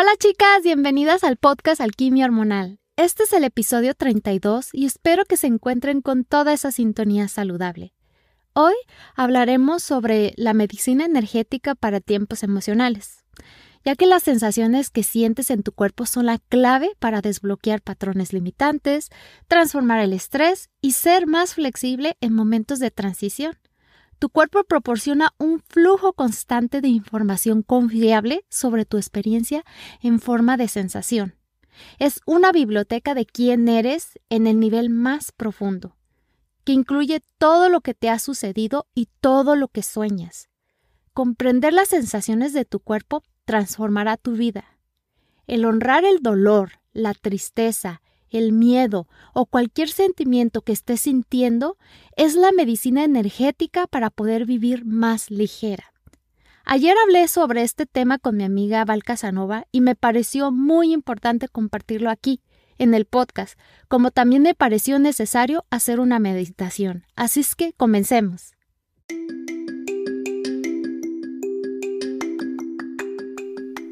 Hola chicas, bienvenidas al podcast Alquimia Hormonal. Este es el episodio 32 y espero que se encuentren con toda esa sintonía saludable. Hoy hablaremos sobre la medicina energética para tiempos emocionales, ya que las sensaciones que sientes en tu cuerpo son la clave para desbloquear patrones limitantes, transformar el estrés y ser más flexible en momentos de transición. Tu cuerpo proporciona un flujo constante de información confiable sobre tu experiencia en forma de sensación. Es una biblioteca de quién eres en el nivel más profundo, que incluye todo lo que te ha sucedido y todo lo que sueñas. Comprender las sensaciones de tu cuerpo transformará tu vida. El honrar el dolor, la tristeza, el miedo o cualquier sentimiento que estés sintiendo es la medicina energética para poder vivir más ligera. Ayer hablé sobre este tema con mi amiga Val Casanova y me pareció muy importante compartirlo aquí, en el podcast, como también me pareció necesario hacer una meditación. Así es que comencemos.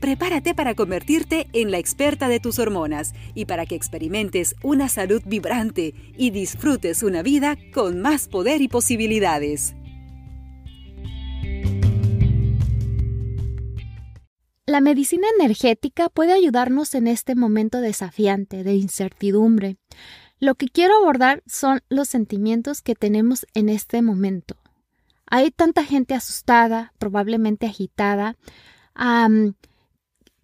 prepárate para convertirte en la experta de tus hormonas y para que experimentes una salud vibrante y disfrutes una vida con más poder y posibilidades. La medicina energética puede ayudarnos en este momento desafiante de incertidumbre. Lo que quiero abordar son los sentimientos que tenemos en este momento. Hay tanta gente asustada, probablemente agitada,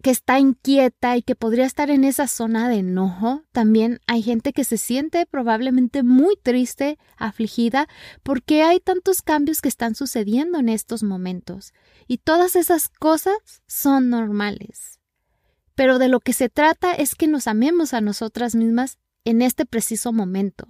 que está inquieta y que podría estar en esa zona de enojo. También hay gente que se siente probablemente muy triste, afligida, porque hay tantos cambios que están sucediendo en estos momentos. Y todas esas cosas son normales. Pero de lo que se trata es que nos amemos a nosotras mismas en este preciso momento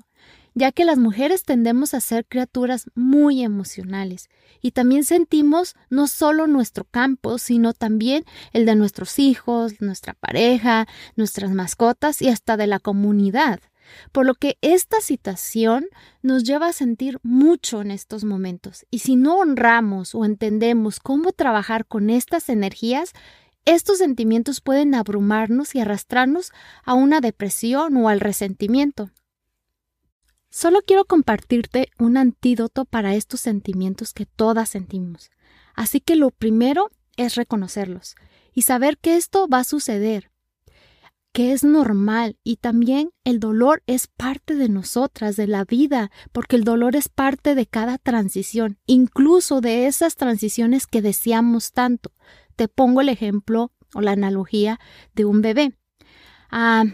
ya que las mujeres tendemos a ser criaturas muy emocionales y también sentimos no solo nuestro campo, sino también el de nuestros hijos, nuestra pareja, nuestras mascotas y hasta de la comunidad. Por lo que esta situación nos lleva a sentir mucho en estos momentos. Y si no honramos o entendemos cómo trabajar con estas energías, estos sentimientos pueden abrumarnos y arrastrarnos a una depresión o al resentimiento. Solo quiero compartirte un antídoto para estos sentimientos que todas sentimos. Así que lo primero es reconocerlos y saber que esto va a suceder, que es normal y también el dolor es parte de nosotras, de la vida, porque el dolor es parte de cada transición, incluso de esas transiciones que deseamos tanto. Te pongo el ejemplo o la analogía de un bebé. Ah,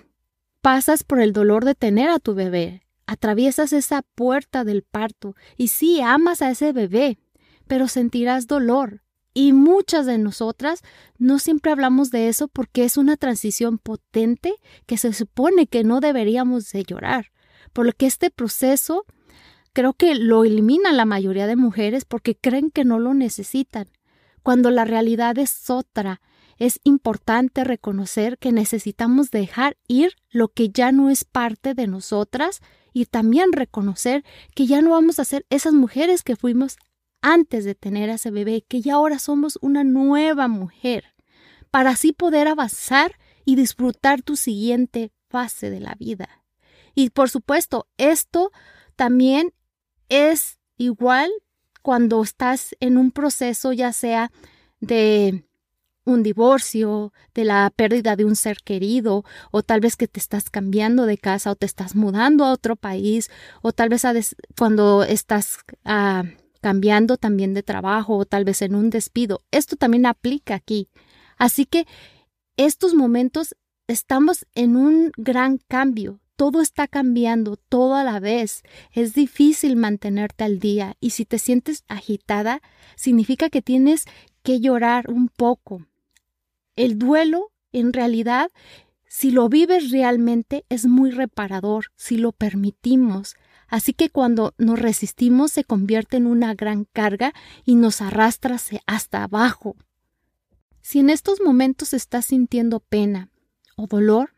pasas por el dolor de tener a tu bebé, atraviesas esa puerta del parto y sí amas a ese bebé, pero sentirás dolor. Y muchas de nosotras no siempre hablamos de eso porque es una transición potente que se supone que no deberíamos de llorar. Por lo que este proceso creo que lo elimina la mayoría de mujeres porque creen que no lo necesitan, cuando la realidad es otra es importante reconocer que necesitamos dejar ir lo que ya no es parte de nosotras y también reconocer que ya no vamos a ser esas mujeres que fuimos antes de tener a ese bebé, que ya ahora somos una nueva mujer, para así poder avanzar y disfrutar tu siguiente fase de la vida. Y por supuesto, esto también es igual cuando estás en un proceso ya sea de un divorcio, de la pérdida de un ser querido, o tal vez que te estás cambiando de casa o te estás mudando a otro país, o tal vez cuando estás ah, cambiando también de trabajo o tal vez en un despido. Esto también aplica aquí. Así que estos momentos estamos en un gran cambio. Todo está cambiando todo a la vez. Es difícil mantenerte al día y si te sientes agitada, significa que tienes que llorar un poco, el duelo En realidad, si lo vives realmente, es muy reparador, si lo permitimos. Así que cuando nos resistimos se convierte en una gran carga y nos arrastra hasta abajo. Si en estos momentos estás sintiendo pena o dolor,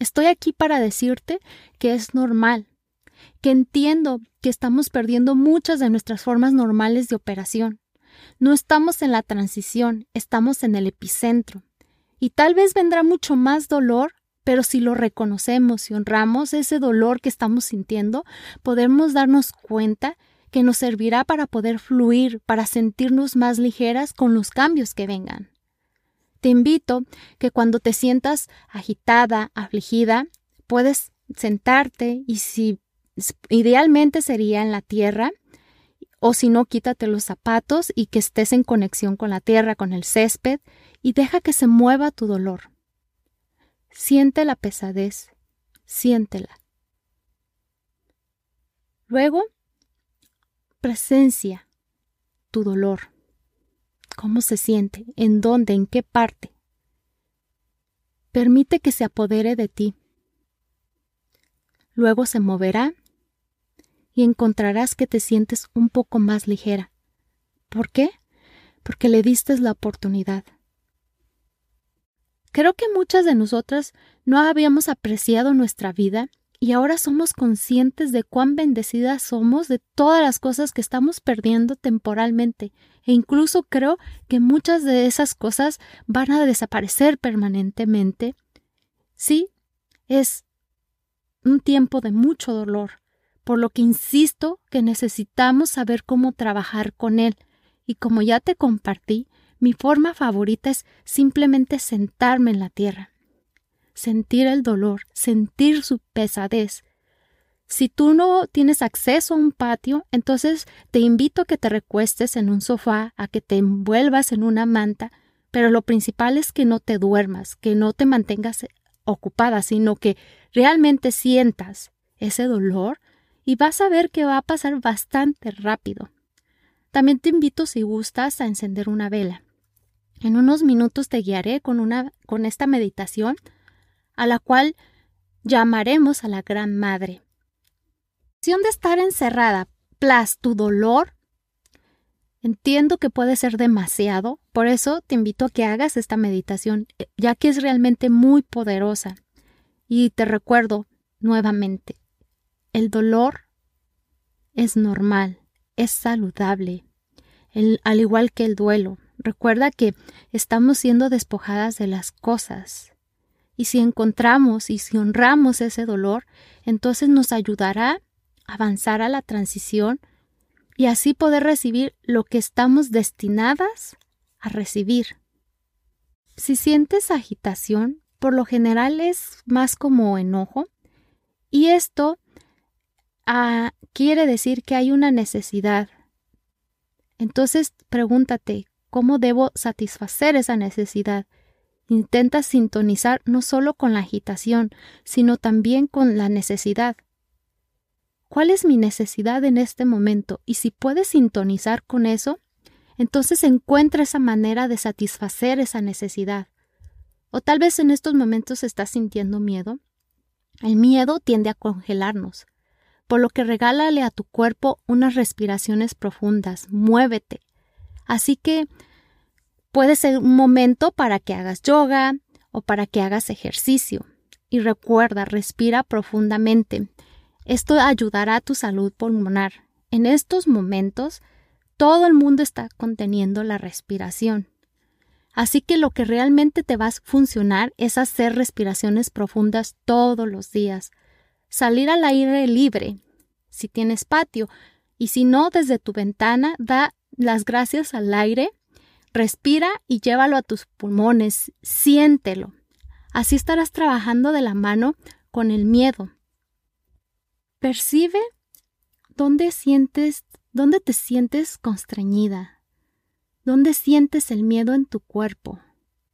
estoy aquí para decirte que es normal, que entiendo que estamos perdiendo muchas de nuestras formas normales de operación. No estamos en la transición, estamos en el epicentro. Y tal vez vendrá mucho más dolor, pero si lo reconocemos y honramos ese dolor que estamos sintiendo, podemos darnos cuenta que nos servirá para poder fluir, para sentirnos más ligeras con los cambios que vengan. Te invito que cuando te sientas agitada, afligida, puedes sentarte y si idealmente sería en la tierra, o si no, quítate los zapatos y que estés en conexión con la tierra, con el césped, y deja que se mueva tu dolor. Siente la pesadez, siéntela. Luego, presencia tu dolor. ¿Cómo se siente? ¿En dónde? ¿En qué parte? Permite que se apodere de ti. Luego se moverá y encontrarás que te sientes un poco más ligera. ¿Por qué? Porque le diste la oportunidad. Creo que muchas de nosotras no habíamos apreciado nuestra vida y ahora somos conscientes de cuán bendecidas somos de todas las cosas que estamos perdiendo temporalmente e incluso creo que muchas de esas cosas van a desaparecer permanentemente. Sí, es un tiempo de mucho dolor, por lo que insisto que necesitamos saber cómo trabajar con él, y como ya te compartí, mi forma favorita es simplemente sentarme en la tierra, sentir el dolor, sentir su pesadez. Si tú no tienes acceso a un patio, entonces te invito a que te recuestes en un sofá, a que te envuelvas en una manta, pero lo principal es que no te duermas, que no te mantengas ocupada, sino que realmente sientas ese dolor y vas a ver que va a pasar bastante rápido. También te invito si gustas a encender una vela. En unos minutos te guiaré con una con esta meditación a la cual llamaremos a la Gran Madre. De estar encerrada plus tu dolor Entiendo que puede ser demasiado, por eso te invito a que hagas esta meditación, ya que es realmente muy poderosa. Y te recuerdo nuevamente, el dolor es normal, es saludable, al igual que el duelo. Recuerda que estamos siendo despojadas de las cosas. Y si encontramos y si honramos ese dolor, entonces nos ayudará a avanzar a la transición y así poder recibir lo que estamos destinadas a recibir. Si sientes agitación, por lo general es más como enojo, y esto ah, quiere decir que hay una necesidad. Entonces pregúntate, ¿cómo debo satisfacer esa necesidad? Intenta sintonizar no solo con la agitación, sino también con la necesidad. ¿Cuál es mi necesidad en este momento? Y si puedes sintonizar con eso, entonces encuentra esa manera de satisfacer esa necesidad. O tal vez en estos momentos estás sintiendo miedo. El miedo tiende a congelarnos, por lo que regálale a tu cuerpo unas respiraciones profundas, muévete. Así que puede ser un momento para que hagas yoga o para que hagas ejercicio. Y recuerda, respira profundamente. Esto ayudará a tu salud pulmonar. En estos momentos, todo el mundo está conteniendo la respiración. Así que lo que realmente te va a funcionar es hacer respiraciones profundas todos los días. Salir al aire libre, si tienes patio, y si no, desde tu ventana, da las gracias al aire, respira y llévalo a tus pulmones, siéntelo. Así estarás trabajando de la mano con el miedo. Percibe dónde sientes, dónde te sientes constreñida, dónde sientes el miedo en tu cuerpo.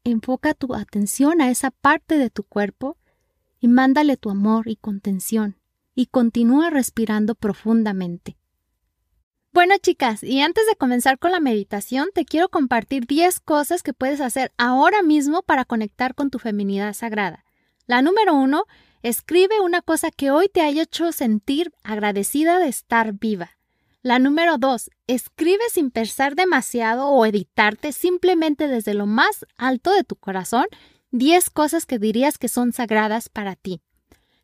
Enfoca tu atención a esa parte de tu cuerpo y mándale tu amor y contención y continúa respirando profundamente. Bueno, chicas, y antes de comenzar con la meditación, te quiero compartir 10 cosas que puedes hacer ahora mismo para conectar con tu feminidad sagrada. La número uno, escribe una cosa que hoy te haya hecho sentir agradecida de estar viva. La número dos, escribe sin pensar demasiado o editarte simplemente desde lo más alto de tu corazón 10 cosas que dirías que son sagradas para ti.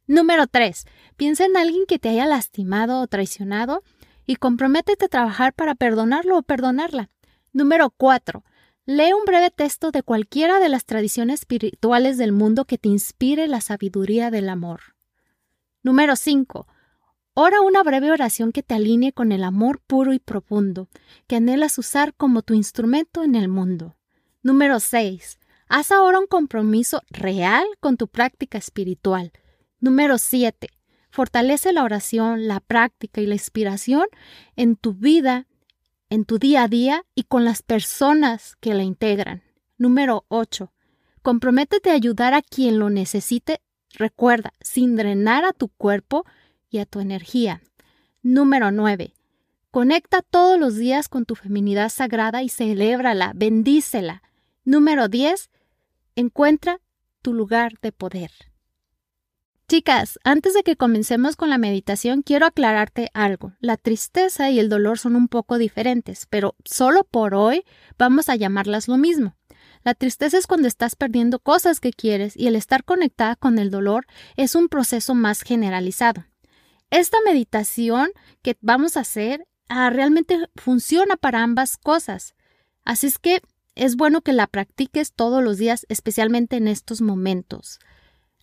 Número 3. Piensa en alguien que te haya lastimado o traicionado y comprométete a trabajar para perdonarlo o perdonarla. Número 4. Lee un breve texto de cualquiera de las tradiciones espirituales del mundo que te inspire la sabiduría del amor. Número 5. Ora una breve oración que te alinee con el amor puro y profundo, que anhelas usar como tu instrumento en el mundo. Número 6. Haz ahora un compromiso real con tu práctica espiritual. Número 7. Fortalece la oración, la práctica y la inspiración en tu vida, en tu día a día y con las personas que la integran. Número 8. Comprométete a ayudar a quien lo necesite, recuerda, sin drenar a tu cuerpo y a tu energía. Número 9. Conecta todos los días con tu feminidad sagrada y celébrala, bendícela. Número 10. Encuentra tu lugar de poder. Chicas, antes de que comencemos con la meditación, quiero aclararte algo. La tristeza y el dolor son un poco diferentes, pero solo por hoy vamos a llamarlas lo mismo. La tristeza es cuando estás perdiendo cosas que quieres y el estar conectada con el dolor es un proceso más generalizado. Esta meditación que vamos a hacer ah, realmente funciona para ambas cosas. Así es que es bueno que la practiques todos los días, especialmente en estos momentos.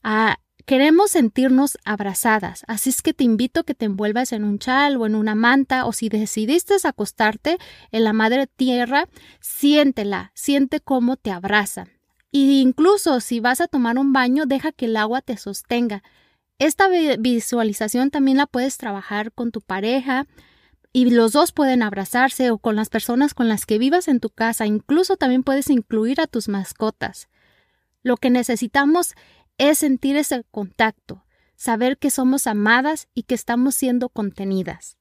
Ah, Queremos sentirnos abrazadas, así es que te invito a que te envuelvas en un chal o en una manta o si decidiste acostarte en la madre tierra, siéntela, siente cómo te abraza. Y incluso si vas a tomar un baño, deja que el agua te sostenga. Esta visualización también la puedes trabajar con tu pareja y los dos pueden abrazarse o con las personas con las que vivas en tu casa. Incluso también puedes incluir a tus mascotas. Lo que necesitamos es sentir ese contacto, saber que somos amadas y que estamos siendo contenidas.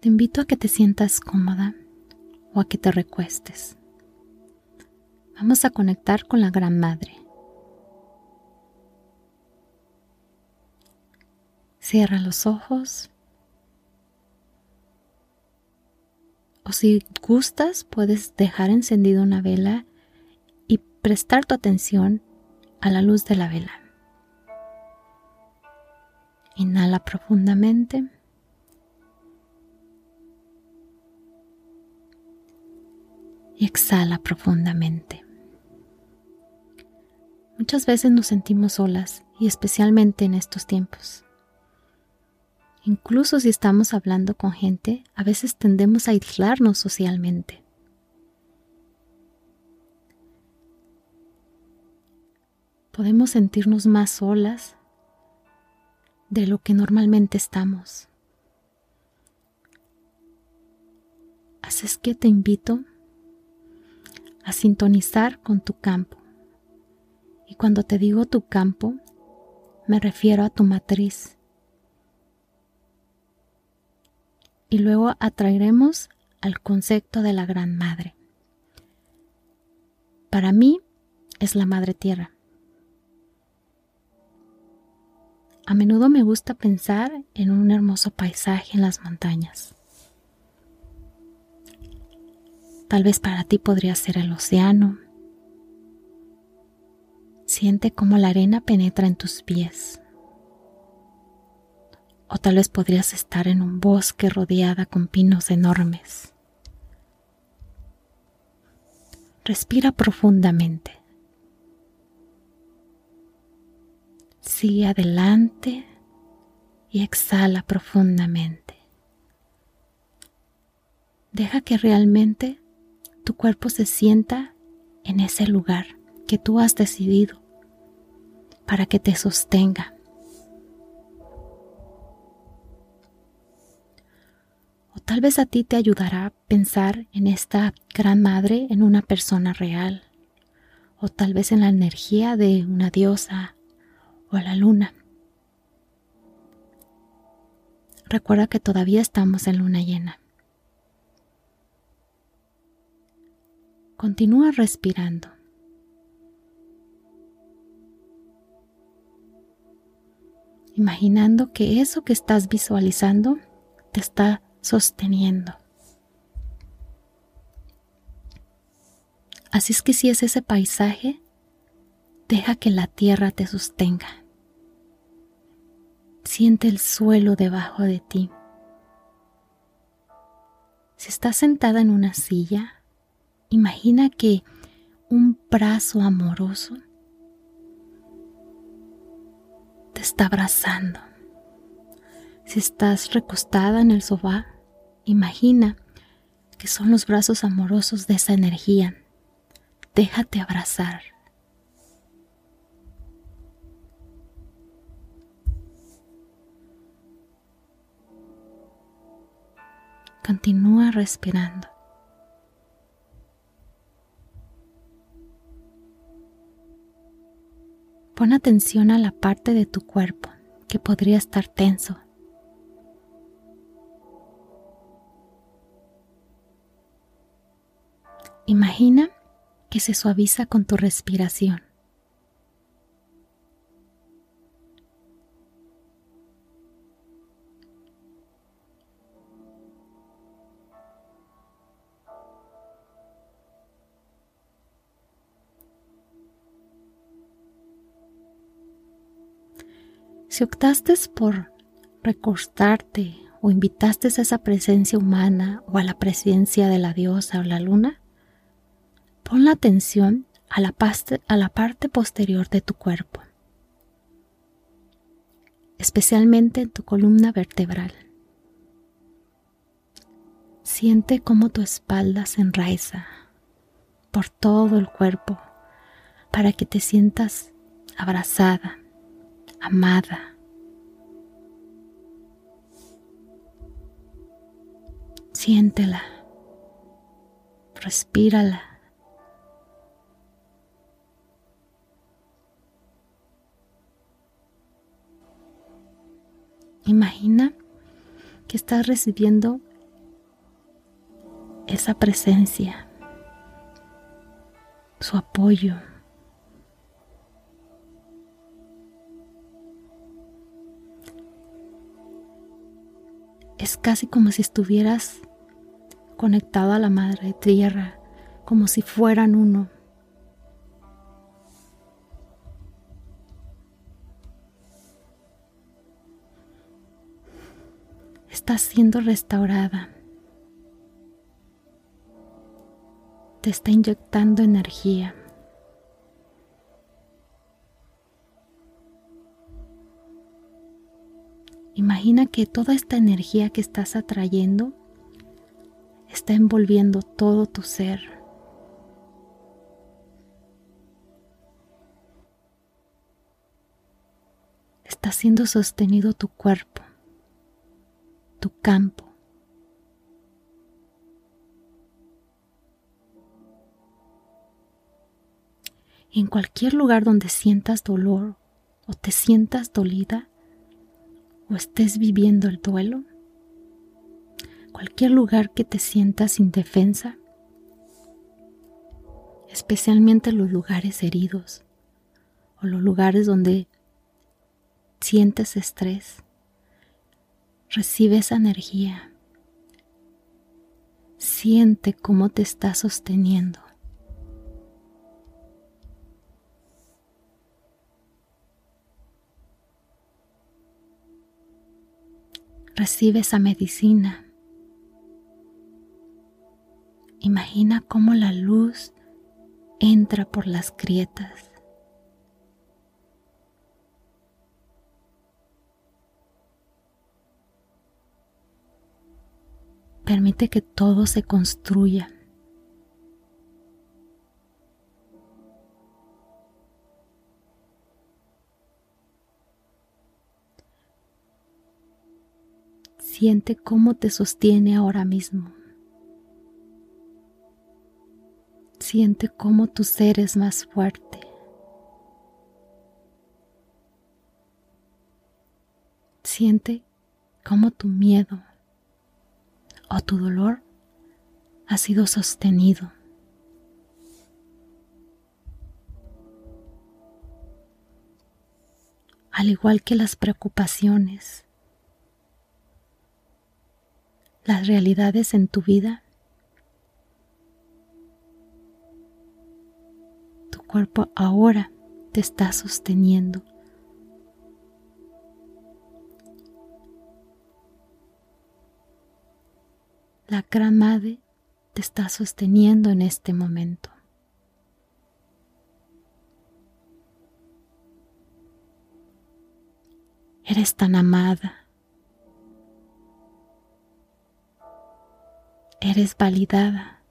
Te invito a que te sientas cómoda o a que te recuestes. Vamos a conectar con la Gran Madre. Cierra los ojos O si gustas, puedes dejar encendida una vela y prestar tu atención a la luz de la vela. Inhala profundamente. Y exhala profundamente. Muchas veces nos sentimos solas y especialmente en estos tiempos. Incluso si estamos hablando con gente, a veces tendemos a aislarnos socialmente. Podemos sentirnos más solas de lo que normalmente estamos. Así es que te invito a sintonizar con tu campo. Y cuando te digo tu campo, me refiero a tu matriz y luego atraeremos al concepto de la Gran Madre. Para mí es la Madre Tierra. A menudo me gusta pensar en un hermoso paisaje en las montañas. Tal vez para ti podría ser el océano. Siente cómo la arena penetra en tus pies. O tal vez podrías estar en un bosque rodeada con pinos enormes. Respira profundamente. Sigue adelante y exhala profundamente. Deja que realmente tu cuerpo se sienta en ese lugar que tú has decidido para que te sostenga Tal vez a ti te ayudará pensar en esta gran madre en una persona real, o tal vez en la energía de una diosa o la luna. Recuerda que todavía estamos en luna llena. Continúa respirando. Imaginando que eso que estás visualizando te está sosteniendo. Así es que si es ese paisaje, deja que la tierra te sostenga. Siente el suelo debajo de ti. Si estás sentada en una silla, imagina que un brazo amoroso te está abrazando. Si estás recostada en el sofá, imagina que son los brazos amorosos de esa energía. Déjate abrazar. Continúa respirando. Pon atención a la parte de tu cuerpo que podría estar tenso. Imagina que se suaviza con tu respiración. Si optaste por recostarte o invitaste a esa presencia humana o a la presencia de la diosa o la luna, pon la atención a la, a la parte posterior de tu cuerpo, especialmente en tu columna vertebral. Siente cómo tu espalda se enraiza por todo el cuerpo para que te sientas abrazada, amada. Siéntela, respírala. Que estás recibiendo esa presencia, su apoyo. Es casi como si estuvieras conectado a la Madre Tierra, como si fueran uno. Siendo restaurada. Te está inyectando energía. Imagina que toda esta energía que estás atrayendo está envolviendo todo tu ser. Está siendo sostenido tu cuerpo, tu campo. En cualquier lugar donde sientas dolor o te sientas dolida, o estés viviendo el duelo, cualquier lugar que te sientas indefensa, especialmente los lugares heridos o los lugares donde sientes estrés, recibe esa energía, siente cómo te está sosteniendo. Recibe esa medicina. Imagina cómo la luz entra por las grietas. Permite que todo se construya. Siente cómo te sostiene ahora mismo. Siente cómo tu ser es más fuerte. Siente cómo tu miedo o tu dolor ha sido sostenido. Al igual que las preocupaciones, las realidades en tu vida, tu cuerpo ahora te está sosteniendo. La gran te está sosteniendo en este momento. Eres tan amada. Eres validada.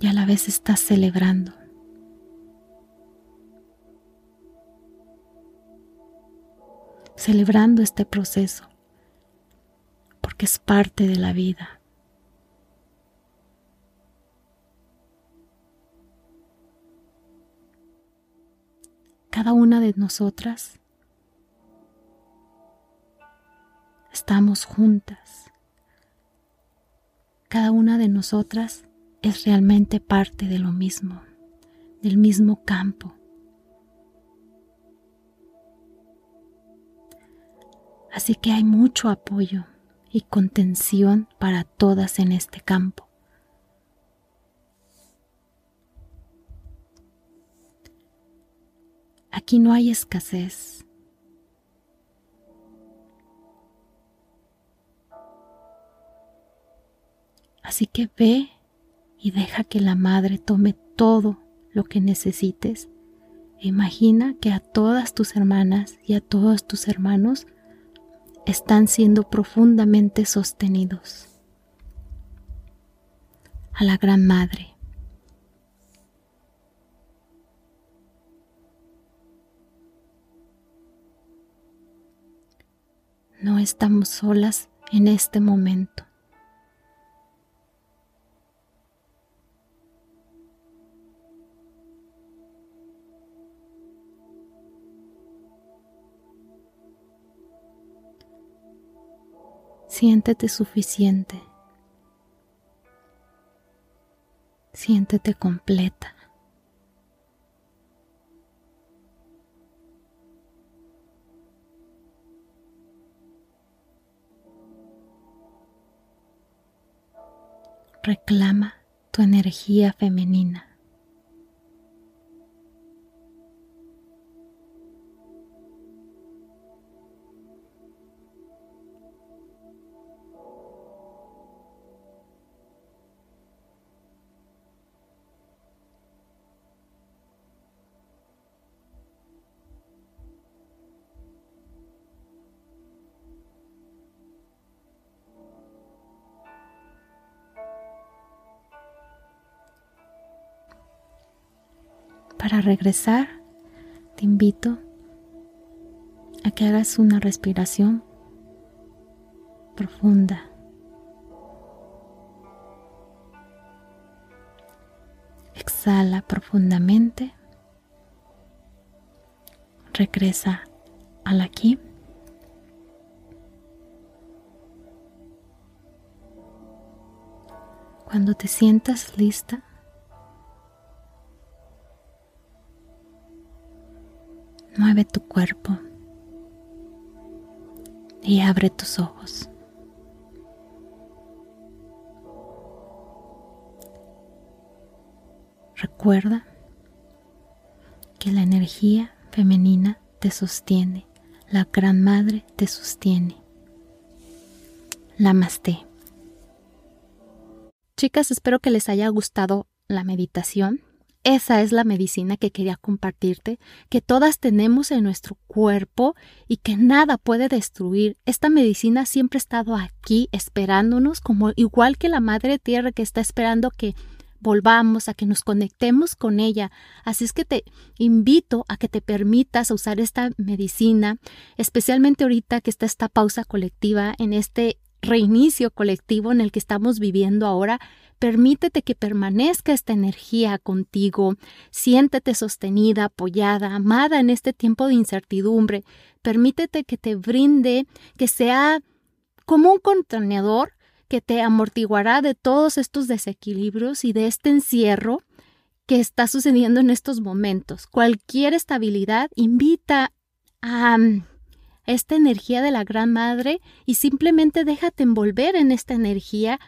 Y a la vez estás celebrando. Celebrando este proceso porque es parte de la vida. Cada una de nosotras estamos juntas. Cada una de nosotras es realmente parte de lo mismo, del mismo campo. Así que hay mucho apoyo y contención para todas en este campo. Aquí no hay escasez. Así que ve y deja que la madre tome todo lo que necesites. Imagina que a todas tus hermanas y a todos tus hermanos están siendo profundamente sostenidos. A la Gran Madre. No estamos solas en este momento. Siéntete suficiente. Siéntete completa. Reclama tu energía femenina. Para regresar, te invito a que hagas una respiración profunda. Exhala profundamente. Regresa al aquí. Cuando te sientas lista, Mueve tu cuerpo y abre tus ojos. Recuerda que la energía femenina te sostiene, la Gran Madre te sostiene. Namaste. Chicas, espero que les haya gustado la meditación. Esa es la medicina que quería compartirte, que todas tenemos en nuestro cuerpo y que nada puede destruir. Esta medicina siempre ha estado aquí esperándonos, como igual que la Madre Tierra que está esperando que volvamos, a que nos conectemos con ella. Así es que te invito a que te permitas usar esta medicina, especialmente ahorita que está esta pausa colectiva en este reinicio colectivo en el que estamos viviendo ahora, permítete que permanezca esta energía contigo, siéntete sostenida, apoyada, amada en este tiempo de incertidumbre, permítete que te brinde, que sea como un contenedor que te amortiguará de todos estos desequilibrios y de este encierro que está sucediendo en estos momentos. Cualquier estabilidad invita a mm, esta energía de la Gran Madre y simplemente déjate envolver en esta energía,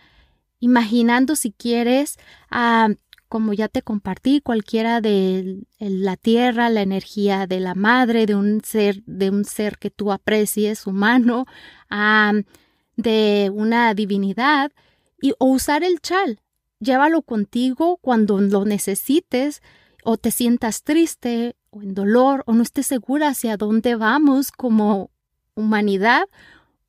imaginando si quieres a como ya te compartí, cualquiera de la tierra, la energía de la madre, de un ser, de un ser que tú aprecies, humano, de una divinidad, y, o usar el chal. Llévalo contigo cuando lo necesites, o te sientas triste, o en dolor, o no estés segura hacia dónde vamos como humanidad,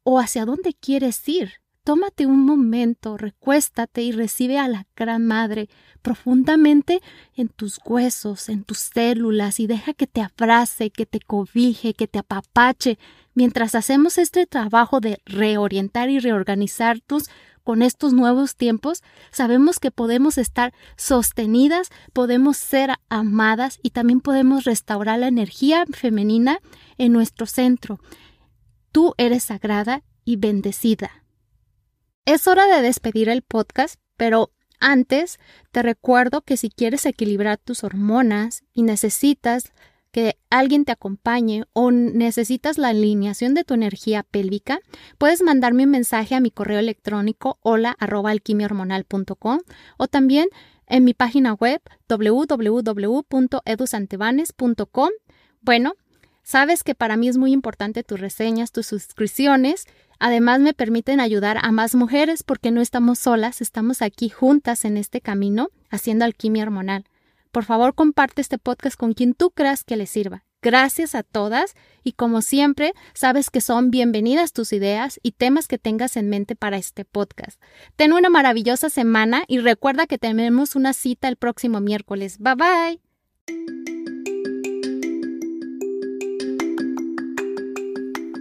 o hacia dónde quieres ir. Tómate un momento, recuéstate y recibe a la Gran Madre profundamente en tus huesos, en tus células y deja que te abrace, que te cobije, que te apapache, mientras hacemos este trabajo de reorientar y reorganizarnos con estos nuevos tiempos, sabemos que podemos estar sostenidas, podemos ser amadas y también podemos restaurar la energía femenina en nuestro centro. Tú eres sagrada y bendecida. Es hora de despedir el podcast, pero antes te recuerdo que si quieres equilibrar tus hormonas y necesitas que alguien te acompañe o necesitas la alineación de tu energía pélvica, puedes mandarme un mensaje a mi correo electrónico hola o también en mi página web www.edusantebanes.com. Bueno, sabes que para mí es muy importante tus reseñas, tus suscripciones Además me permiten ayudar a más mujeres porque no estamos solas, estamos aquí juntas en este camino haciendo alquimia hormonal. Por favor, comparte este podcast con quien tú creas que le sirva. Gracias a todas y como siempre, sabes que son bienvenidas tus ideas y temas que tengas en mente para este podcast. Ten una maravillosa semana y recuerda que tenemos una cita el próximo miércoles. Bye bye.